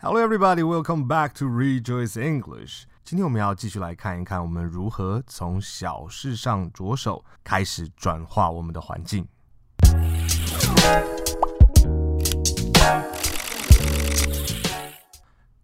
Hello, everybody. Welcome back to Rejoice English. 今天我们要继续来看一看，我们如何从小事上着手，开始转化我们的环境。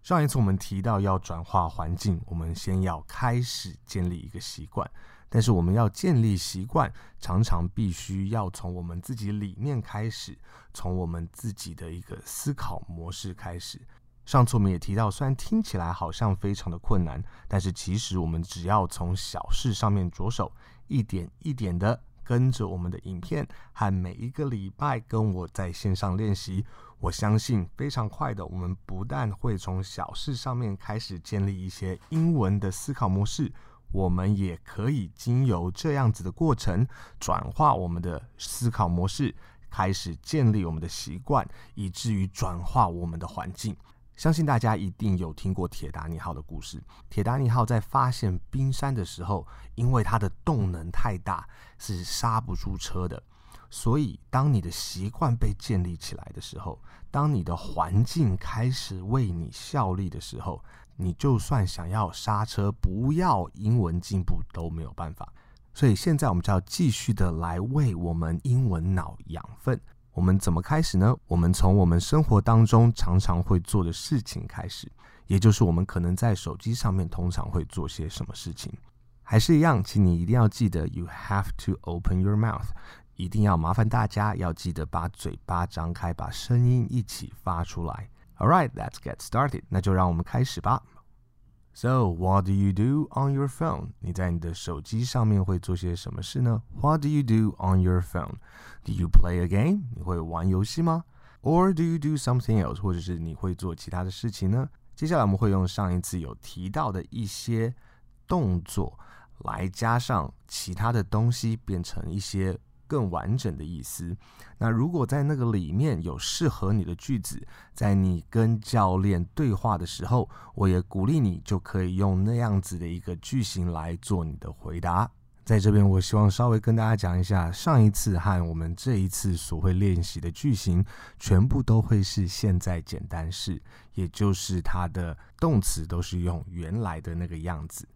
上一次我们提到要转化环境，我们先要开始建立一个习惯。但是我们要建立习惯，常常必须要从我们自己理念开始，从我们自己的一个思考模式开始。上次我们也提到，虽然听起来好像非常的困难，但是其实我们只要从小事上面着手，一点一点的跟着我们的影片和每一个礼拜跟我在线上练习，我相信非常快的，我们不但会从小事上面开始建立一些英文的思考模式，我们也可以经由这样子的过程，转化我们的思考模式，开始建立我们的习惯，以至于转化我们的环境。相信大家一定有听过铁达尼号的故事。铁达尼号在发现冰山的时候，因为它的动能太大，是刹不住车的。所以，当你的习惯被建立起来的时候，当你的环境开始为你效力的时候，你就算想要刹车，不要英文进步都没有办法。所以，现在我们就要继续的来为我们英文脑养分。我们怎么开始呢？我们从我们生活当中常常会做的事情开始，也就是我们可能在手机上面通常会做些什么事情。还是一样，请你一定要记得，You have to open your mouth，一定要麻烦大家要记得把嘴巴张开，把声音一起发出来。All right, let's get started。那就让我们开始吧。So, what do you do on your phone? 你在你的手机上面会做些什么事呢？What do you do on your phone? Do you play a game? 你会玩游戏吗？Or do you do something else? 或者是你会做其他的事情呢？接下来我们会用上一次有提到的一些动作来加上其他的东西，变成一些。更完整的意思。那如果在那个里面有适合你的句子，在你跟教练对话的时候，我也鼓励你就可以用那样子的一个句型来做你的回答。在这边，我希望稍微跟大家讲一下，上一次和我们这一次所会练习的句型，全部都会是现在简单式，也就是它的动词都是用原来的那个样子。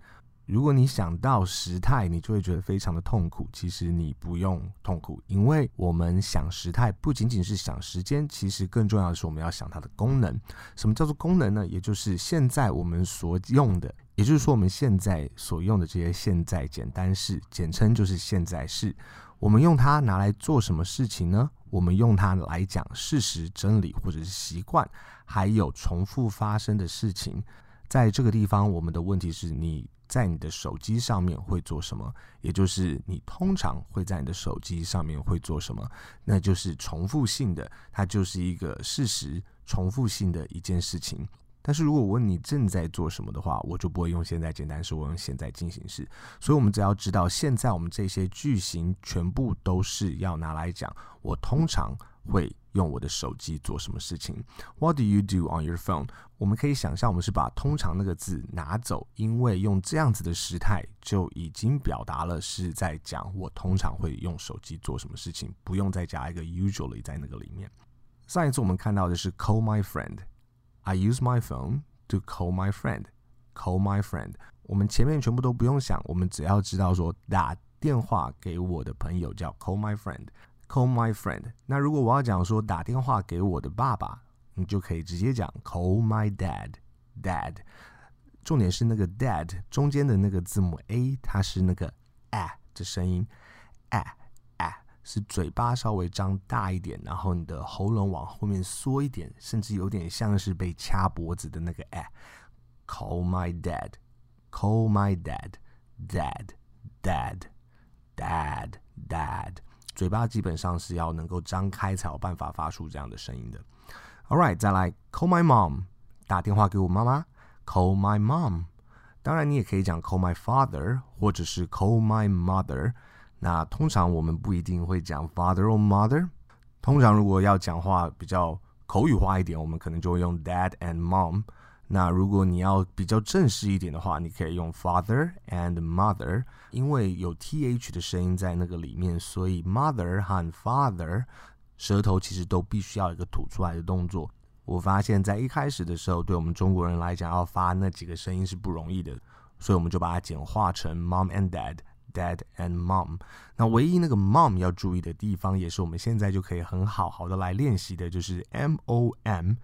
如果你想到时态，你就会觉得非常的痛苦。其实你不用痛苦，因为我们想时态不仅仅是想时间，其实更重要的是我们要想它的功能。什么叫做功能呢？也就是现在我们所用的，也就是说我们现在所用的这些现在简单式，简称就是现在式。我们用它拿来做什么事情呢？我们用它来讲事实、真理或者是习惯，还有重复发生的事情。在这个地方，我们的问题是你。在你的手机上面会做什么？也就是你通常会在你的手机上面会做什么？那就是重复性的，它就是一个事实，重复性的一件事情。但是如果我问你正在做什么的话，我就不会用现在简单式，我用现在进行式。所以，我们只要知道现在我们这些句型全部都是要拿来讲，我通常会用我的手机做什么事情？What do you do on your phone？我们可以想象，我们是把“通常”那个字拿走，因为用这样子的时态就已经表达了是在讲我通常会用手机做什么事情，不用再加一个 usually 在那个里面。上一次我们看到的是 call my friend，I use my phone to call my friend，call my friend。我们前面全部都不用想，我们只要知道说打电话给我的朋友叫 call my friend。Call my friend。那如果我要讲说打电话给我的爸爸，你就可以直接讲 Call my dad。Dad。重点是那个 dad 中间的那个字母 a，它是那个 a 的声音，a a 是嘴巴稍微张大一点，然后你的喉咙往后面缩一点，甚至有点像是被掐脖子的那个 a。Call my dad。Call my dad。Dad。Dad。Dad。Dad。嘴巴基本上是要能够张开才有办法发出这样的声音的。All right，再来 call my mom，打电话给我妈妈。Call my mom，当然你也可以讲 call my father，或者是 call my mother。那通常我们不一定会讲 father or mother。通常如果要讲话比较口语化一点，我们可能就会用 dad and mom。那如果你要比较正式一点的话，你可以用 father and mother，因为有 th 的声音在那个里面，所以 mother 和 father 舌头其实都必须要一个吐出来的动作。我发现，在一开始的时候，对我们中国人来讲，要发那几个声音是不容易的，所以我们就把它简化成 mom and dad，dad and mom。那唯一那个 mom 要注意的地方，也是我们现在就可以很好好的来练习的，就是 m o m，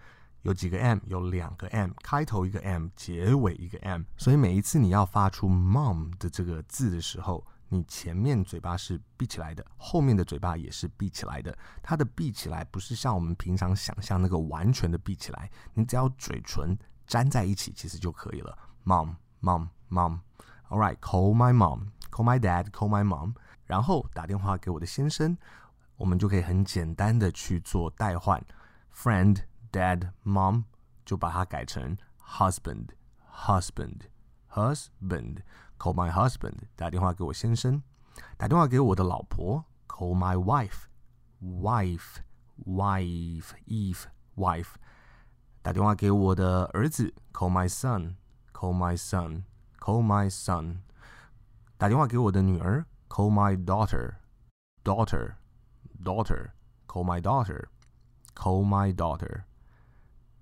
有几个 m，有两个 m，开头一个 m，结尾一个 m，所以每一次你要发出 mom 的这个字的时候。你前面嘴巴是闭起来的，后面的嘴巴也是闭起来的。它的闭起来不是像我们平常想象那个完全的闭起来，你只要嘴唇粘在一起，其实就可以了。Mom, mom, mom. All right, call my mom, call my dad, call my mom. 然后打电话给我的先生，我们就可以很简单的去做代换。Friend, dad, mom，就把它改成 husband, husband, husband. Call my husband，打电话给我先生；打电话给我的老婆，Call my wife，wife，wife，Eve，wife。打电话给我的儿子，Call my son，Call my son，Call my son。打电话给我的女儿，Call my daughter，daughter，daughter，Call my daughter，Call my daughter。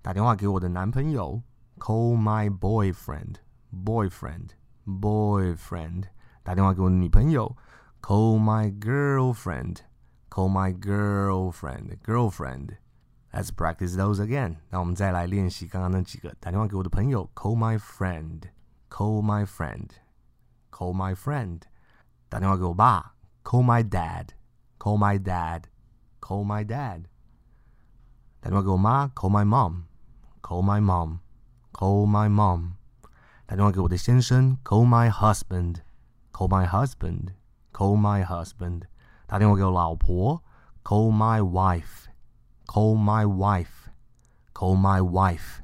打电话给我的男朋友，Call my boyfriend，boyfriend。Boyfriend，打电话给我的女朋友，Call my girlfriend，Call my girlfriend，girlfriend。Let's practice those again。那我们再来练习刚刚那几个。打电话给我的朋友，Call my friend，Call my friend，Call my friend。打电话给我爸，Call my dad，Call my dad，Call my dad。打电话给我妈，Call my mom，Call my mom，Call my mom。打电话给我的先生，Call my husband，Call my husband，Call my husband。打电话给我老婆，Call my wife，Call my wife，Call my wife。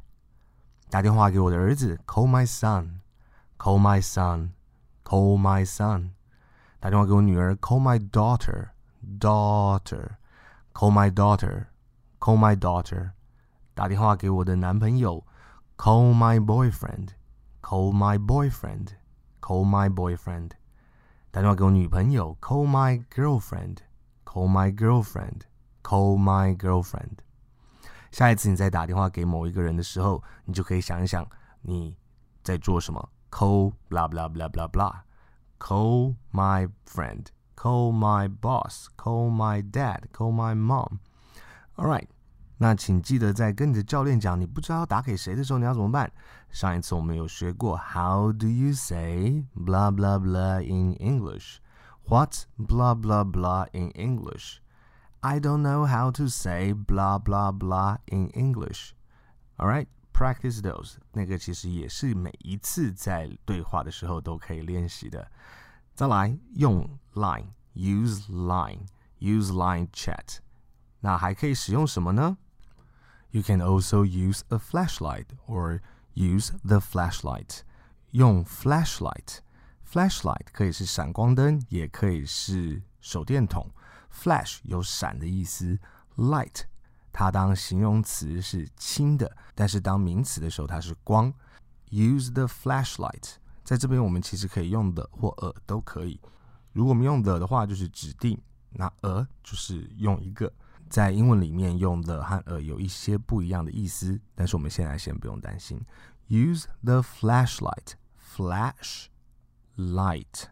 打电话给我的儿子，Call my son，Call my son，Call my son。打电话给我女儿，Call my daughter，daughter，Call my daughter，Call my daughter。 打电话给我的男朋友，Call my boyfriend。Call my boyfriend, call my boyfriend。打电话给我女朋友，Call my girlfriend, call my girlfriend, call my girlfriend。下一次你再打电话给某一个人的时候，你就可以想一想你在做什么。Call blah blah blah blah blah. Call my friend, call my boss, call my dad, call my mom. All right. 那请记得在跟你的教练讲你不知道要打给谁的时候，你要怎么办？上一次我们有学过 How do you say blah blah blah in English? What blah blah blah in English? I don't know how to say blah blah blah in English. All right, practice those. 那个其实也是每一次在对话的时候都可以练习的。再来用 Line, use Line, use Line chat. 那还可以使用什么呢？You can also use a flashlight or use the flashlight. 用 flashlight，flashlight 可以是闪光灯，也可以是手电筒。Flash 有闪的意思，light 它当形容词是轻的，但是当名词的时候它是光。Use the flashlight，在这边我们其实可以用 the 或 a 都可以。如果我们用 the 的话，就是指定；那 a 就是用一个。在英文里面用的和 a 有一些不一样的意思，但是我们现在先不用担心。Use the flashlight, flash light。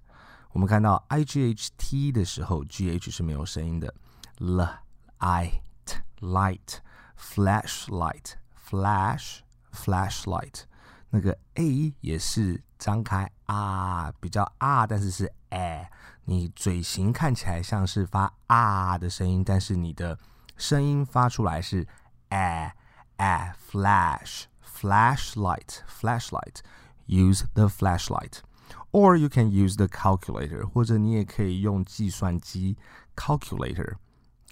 我们看到 i g h t 的时候，g h 是没有声音的。l i t light flashlight flash flashlight。那个 a 也是张开啊，比较啊，但是是 a。你嘴型看起来像是发啊的声音，但是你的声音发出来是 a a flash flashlight flashlight use the flashlight or you can use the calculator 或者你也可以用计算机 calculator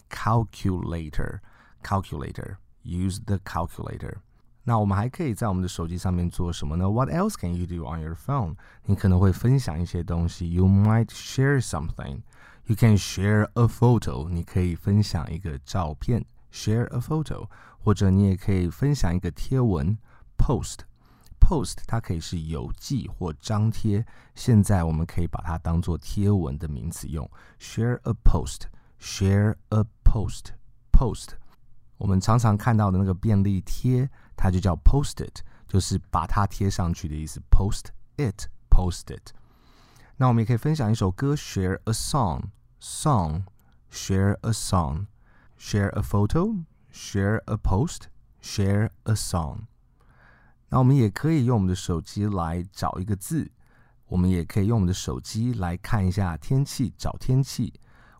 calculator calculator use the calculator 那我们还可以在我们的手机上面做什么呢？What else can you do on your phone？你可能会分享一些东西。You might share something. You can share a photo. 你可以分享一个照片，share a photo。或者你也可以分享一个贴文，post。post 它可以是邮寄或张贴。现在我们可以把它当做贴文的名词用，share a post。share a post。post。 我们常常看到的那个便利贴， 它就叫 post it，就是把它贴上去的意思。post it，post it。那我们也可以分享一首歌，share a song，song，share a song，share a photo，share a post，share a song。那我们也可以用我们的手机来找一个字，我们也可以用我们的手机来看一下天气，找天气。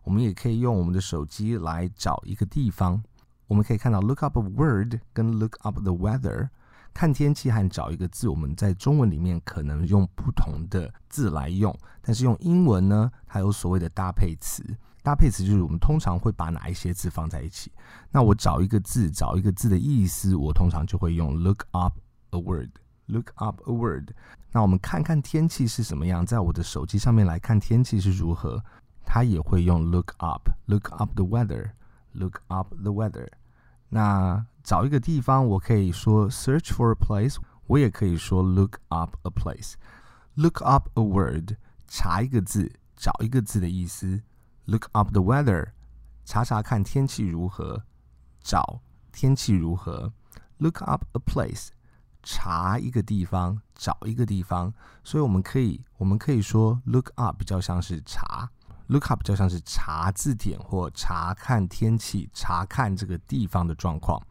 我们也可以用我们的手机来找一个地方。我们可以看到 look up a word 跟 look up the weather，看天气和找一个字，我们在中文里面可能用不同的字来用，但是用英文呢，它有所谓的搭配词。搭配词就是我们通常会把哪一些字放在一起。那我找一个字，找一个字的意思，我通常就会用 look up a word，look up a word。那我们看看天气是什么样，在我的手机上面来看天气是如何，它也会用 look up，look up the weather。Look up the weather。那找一个地方，我可以说 search for a place，我也可以说 look up a place。Look up a word，查一个字，找一个字的意思。Look up the weather，查查看天气如何，找天气如何。Look up a place，查一个地方，找一个地方。所以我们可以，我们可以说 look up 比较像是查。 Look up 就像是查字典或查看天气、查看这个地方的状况。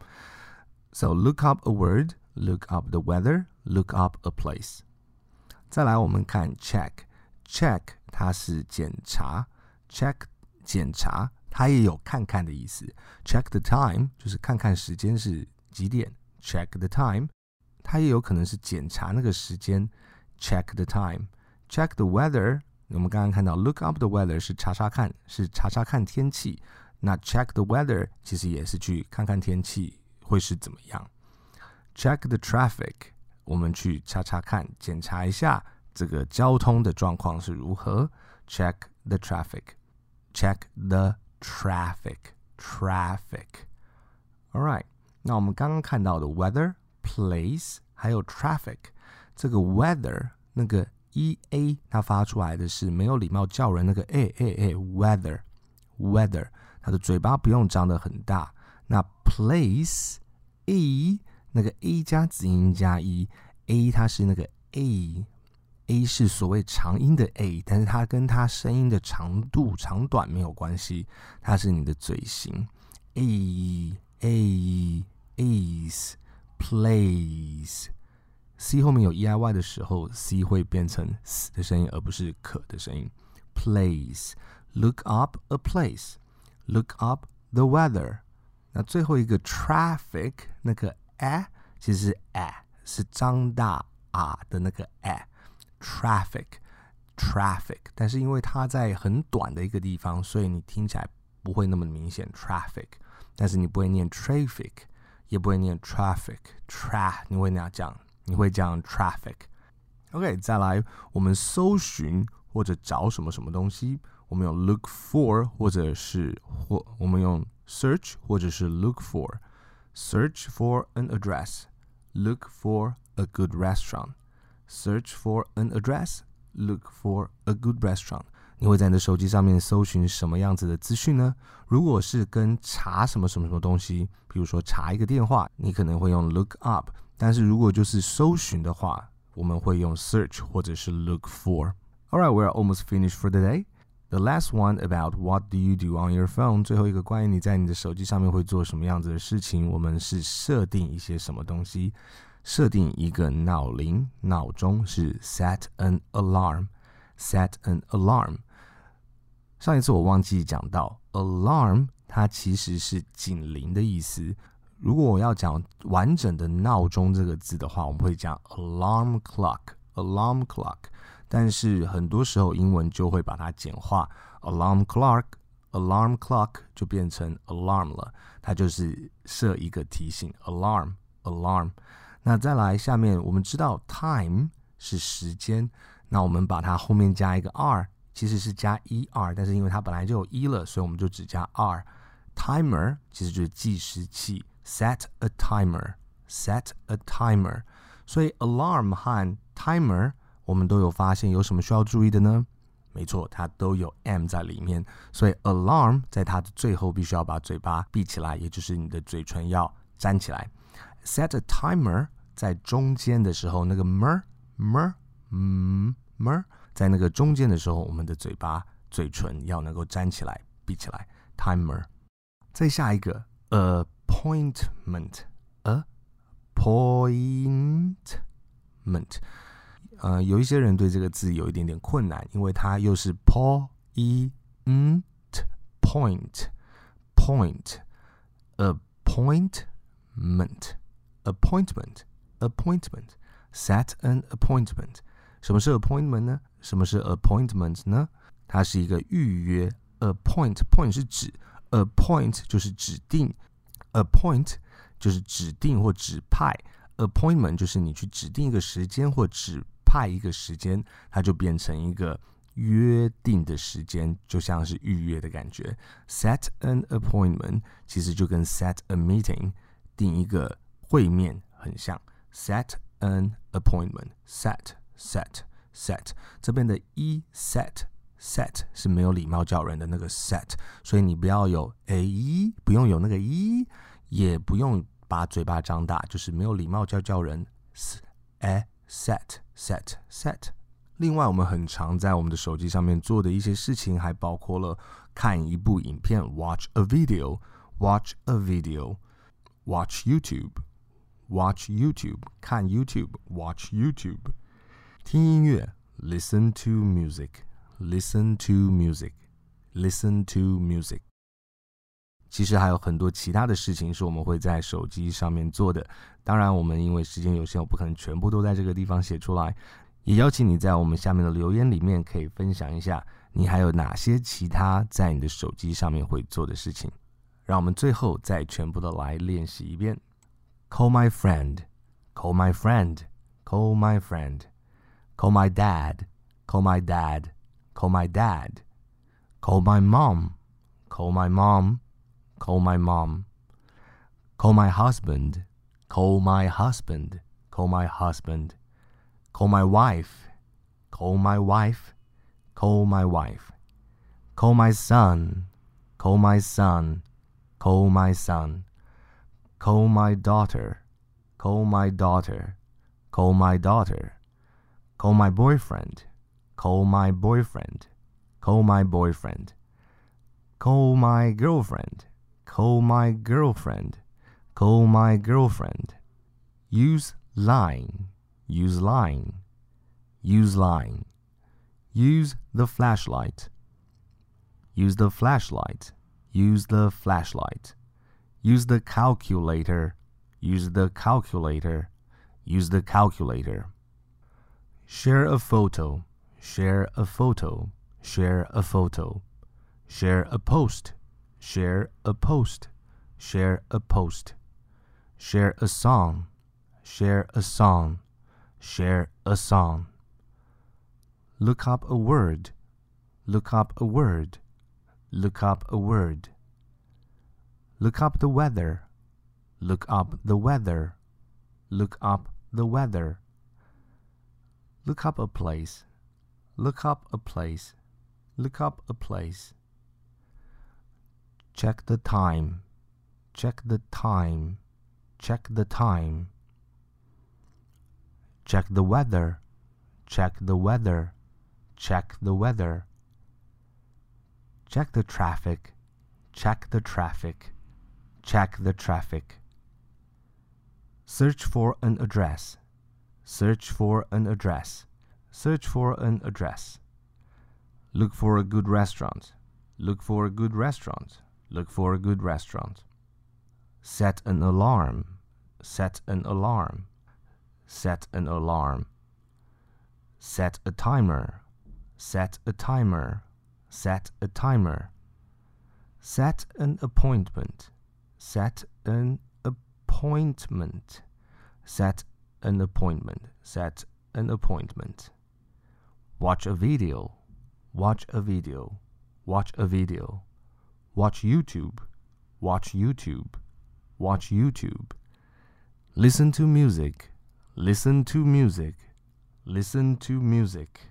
So look up a word, look up the weather, look up a place。再来，我们看 check。check 它是检查，check 检查，它也有看看的意思。Check the time 就是看看时间是几点。Check the time，它也有可能是检查那个时间。Check the time。Check the weather。我们刚刚看到 look up the weather 是查查看，是查查看天气。那 check the weather 其实也是去看看天气会是怎么样。check the traffic 我们去查查看，检查一下这个交通的状况是如何。check the traffic，check the traffic，traffic。Alright，那我们刚刚看到的 weather、place 还有 traffic，这个 weather 那个。 e a 它发出来的是没有礼貌叫人那个 a a a weather weather，它的嘴巴不用张得很大。那 place a 那个 a 加子音加 e a 它是那个 a a 是所谓长音的 a，但是它跟它声音的长度长短没有关系，它是你的嘴型 a a is place。C 后面有 e i y 的时候，c 会变成 s 的声音，而不是可的声音。Place，look up a place，look up the weather。那最后一个 traffic，那个 a 其实是 a 是张大啊的那个 a。traffic，traffic，但是因为它在很短的一个地方，所以你听起来不会那么明显。traffic，但是你不会念 traffic，也不会念 traffic，tra，你会那样讲。你会讲 traffic，OK，再来，我们搜寻或者找什么什么东西，我们用 look for 或者是或我们用 search 或者是 look for，search for an address，look for a good restaurant，search for an address，look for a good restaurant。你会在你的手机上面搜寻什么样子的资讯呢？如果是跟查什么什么什么东西，比如说查一个电话，你可能会用 look up。但是如果就是搜寻的话，我们会用 search 或者是 look for。Alright, we're almost finished for the day. The last one about what do you do on your phone？最后一个关于你在你的手机上面会做什么样子的事情，我们是设定一些什么东西？设定一个闹铃、闹钟是 set an alarm，set an alarm。上一次我忘记讲到 alarm，它其实是警铃的意思。 如果我要讲完整的闹钟这个字的话，我们会讲 alarm clock，alarm clock。但是很多时候英文就会把它简化，alarm clock，alarm clock 就变成 alarm 了，它就是设一个提醒，alarm，alarm。那再来下面，我们知道 time 是时间，那我们把它后面加一个 r，其实是加 er，但是因为它本来就有一了，所以我们就只加 r。timer 其实就是计时器。Set a timer, set a timer。所以 alarm 和 timer，我们都有发现有什么需要注意的呢？没错，它都有 m 在里面，所以 alarm 在它的最后必须要把嘴巴闭起来，也就是你的嘴唇要粘起来。set a timer 在中间的时候，那个 mer mer mer 在那个中间的时候，我们的嘴巴嘴唇要能够粘起来闭起来。timer。再下一个呃 appointment appointment。呃，有一些人对这个字有一点点困难，因为它又是 po e n t point point appointment appointment appointment set an appointment。什么是 appointment 呢？什么是 appointment 呢？它是一个预约。appoint point 是指 appoint 就是指定 ，appoint 就是指定或指派，appointment 就是你去指定一个时间或指。派一个时间，它就变成一个约定的时间，就像是预约的感觉。Set an appointment 其实就跟 set a meeting 定一个会面很像。Set an appointment，set set set 这边的 e set set 是没有礼貌叫人的那个 set，所以你不要有 a，不用有那个 e，也不用把嘴巴张大，就是没有礼貌叫叫人 s a set。set set。另外，我们很常在我们的手机上面做的一些事情，还包括了看一部影片 （watch a video），watch a video，watch YouTube，watch YouTube，看 YouTube，watch YouTube，听音乐 （listen to music），listen to music，listen to music。其实还有很多其他的事情是我们会在手机上面做的。当然，我们因为时间有限，我不可能全部都在这个地方写出来。也邀请你在我们下面的留言里面可以分享一下，你还有哪些其他在你的手机上面会做的事情。让我们最后再全部的来练习一遍：Call my friend, call my friend, call my friend, call my dad, call my dad, call my dad, call my mom, call my mom. Call my mom. Call my husband. Call my husband. Call my husband. Call my wife. Call my wife. Call my wife. Call my son. Call my son. Call my son. Call my daughter. Call my daughter. Call my daughter. Call my boyfriend. Call my boyfriend. Call my boyfriend. Call my girlfriend. Call my girlfriend. Call my girlfriend. Use line. Use line. Use line. Use the flashlight. Use the flashlight. Use the flashlight. Use the calculator. Use the calculator. Use the calculator. Share a photo. Share a photo. Share a photo. Share a post share a post, share a post, share a song, share a song, share a song. Look up a word, look up a word, look up a word. Look up the weather, look up the weather, look up the weather. Look up a place, look up a place, look up a place. Check the time. Check the time. Check the time. Check the weather. Check the weather. Check the weather. Check the traffic. Check the traffic. Check the traffic. Search for an address. Search for an address. Search for an address. Look for a good restaurant. Look for a good restaurant. Look for a good restaurant. Set an alarm. Set an alarm. Set an alarm. Set a timer. Set a timer. Set a timer. Set an appointment. Set an appointment. Set an appointment. Set an appointment. Watch a video. Watch a video. Watch a video. Watch YouTube, watch YouTube, watch YouTube. Listen to music, listen to music, listen to music.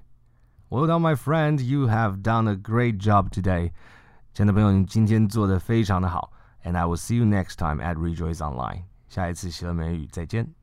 Well done, my friend. You have done a great job today. 亲爱的朋友，你今天做得非常的好。And I will see you next time at Rejoice Online. 下一次喜乐美语再见。